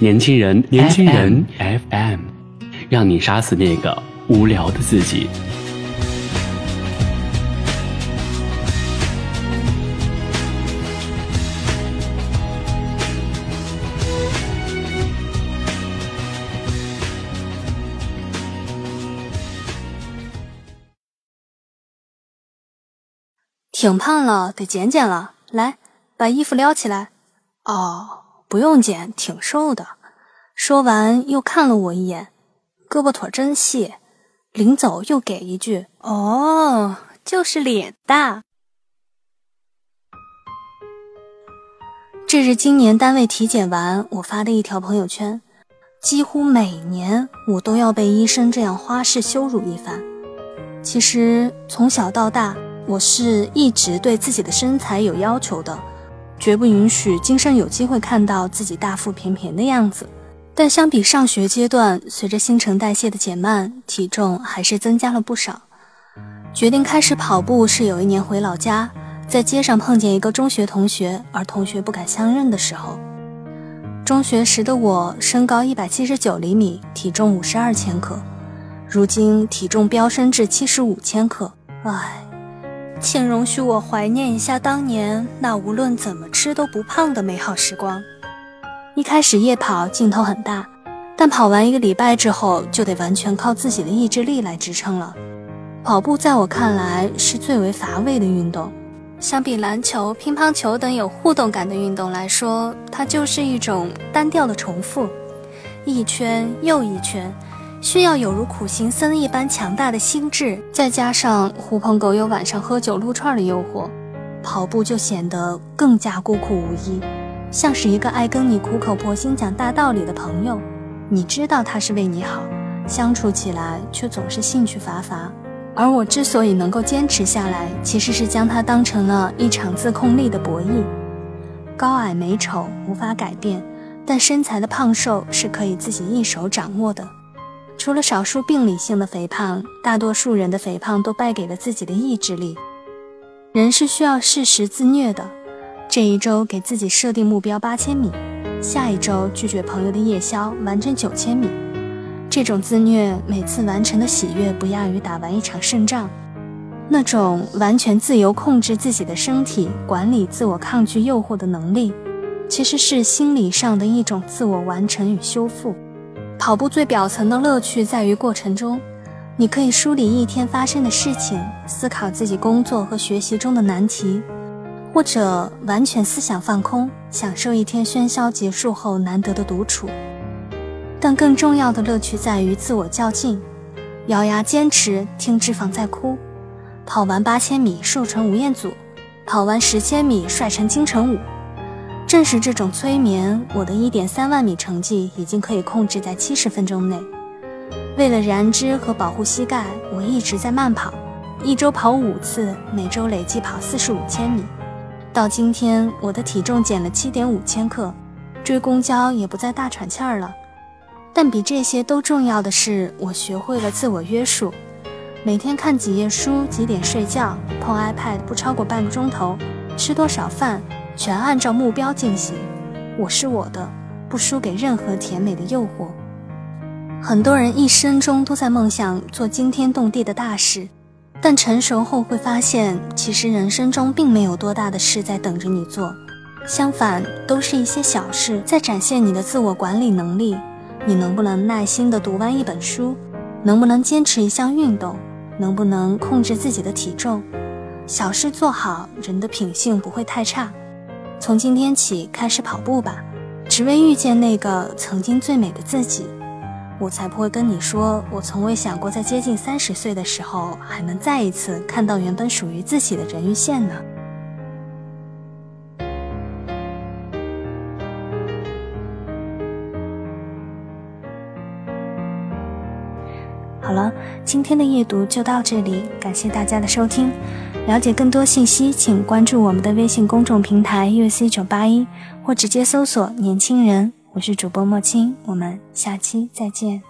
年轻人，年轻人 FM，让你杀死那个无聊的自己。挺胖了，得减减了。来，把衣服撩起来。哦，不用减，挺瘦的。说完，又看了我一眼，胳膊腿真细。临走又给一句：“哦，就是脸大。”这是今年单位体检完我发的一条朋友圈。几乎每年我都要被医生这样花式羞辱一番。其实从小到大。我是一直对自己的身材有要求的，绝不允许今生有机会看到自己大腹便便的样子。但相比上学阶段，随着新陈代谢的减慢，体重还是增加了不少。决定开始跑步是有一年回老家，在街上碰见一个中学同学，而同学不敢相认的时候。中学时的我身高一百七十九厘米，体重五十二千克，如今体重飙升至七十五千克，唉。请容许我怀念一下当年那无论怎么吃都不胖的美好时光。一开始夜跑劲头很大，但跑完一个礼拜之后，就得完全靠自己的意志力来支撑了。跑步在我看来是最为乏味的运动，相比篮球、乒乓球等有互动感的运动来说，它就是一种单调的重复，一圈又一圈。需要有如苦行僧一般强大的心智，再加上狐朋狗友晚上喝酒撸串的诱惑，跑步就显得更加孤苦无依，像是一个爱跟你苦口婆心讲大道理的朋友。你知道他是为你好，相处起来却总是兴趣乏乏。而我之所以能够坚持下来，其实是将它当成了一场自控力的博弈。高矮美丑无法改变，但身材的胖瘦是可以自己一手掌握的。除了少数病理性的肥胖，大多数人的肥胖都败给了自己的意志力。人是需要适时自虐的。这一周给自己设定目标八千米，下一周拒绝朋友的夜宵，完成九千米。这种自虐，每次完成的喜悦不亚于打完一场胜仗。那种完全自由控制自己的身体、管理自我抗拒诱惑的能力，其实是心理上的一种自我完成与修复。跑步最表层的乐趣在于过程中，你可以梳理一天发生的事情，思考自己工作和学习中的难题，或者完全思想放空，享受一天喧嚣结束后难得的独处。但更重要的乐趣在于自我较劲，咬牙坚持，听脂肪在哭。跑完八千米瘦成吴彦祖，跑完十千米帅成金城武。正是这种催眠，我的一点三万米成绩已经可以控制在七十分钟内。为了燃脂和保护膝盖，我一直在慢跑，一周跑五次，每周累计跑四十五千米。到今天，我的体重减了七点五千克，追公交也不再大喘气儿了。但比这些都重要的是，我学会了自我约束，每天看几页书，几点睡觉，碰 iPad 不超过半个钟头，吃多少饭。全按照目标进行，我是我的，不输给任何甜美的诱惑。很多人一生中都在梦想做惊天动地的大事，但成熟后会发现，其实人生中并没有多大的事在等着你做，相反，都是一些小事在展现你的自我管理能力。你能不能耐心地读完一本书？能不能坚持一项运动？能不能控制自己的体重？小事做好，人的品性不会太差。从今天起开始跑步吧，只为遇见那个曾经最美的自己。我才不会跟你说，我从未想过在接近三十岁的时候，还能再一次看到原本属于自己的人鱼线呢。好了，今天的夜读就到这里，感谢大家的收听。了解更多信息，请关注我们的微信公众平台 UC 九八一，或直接搜索“年轻人”。我是主播莫青，我们下期再见。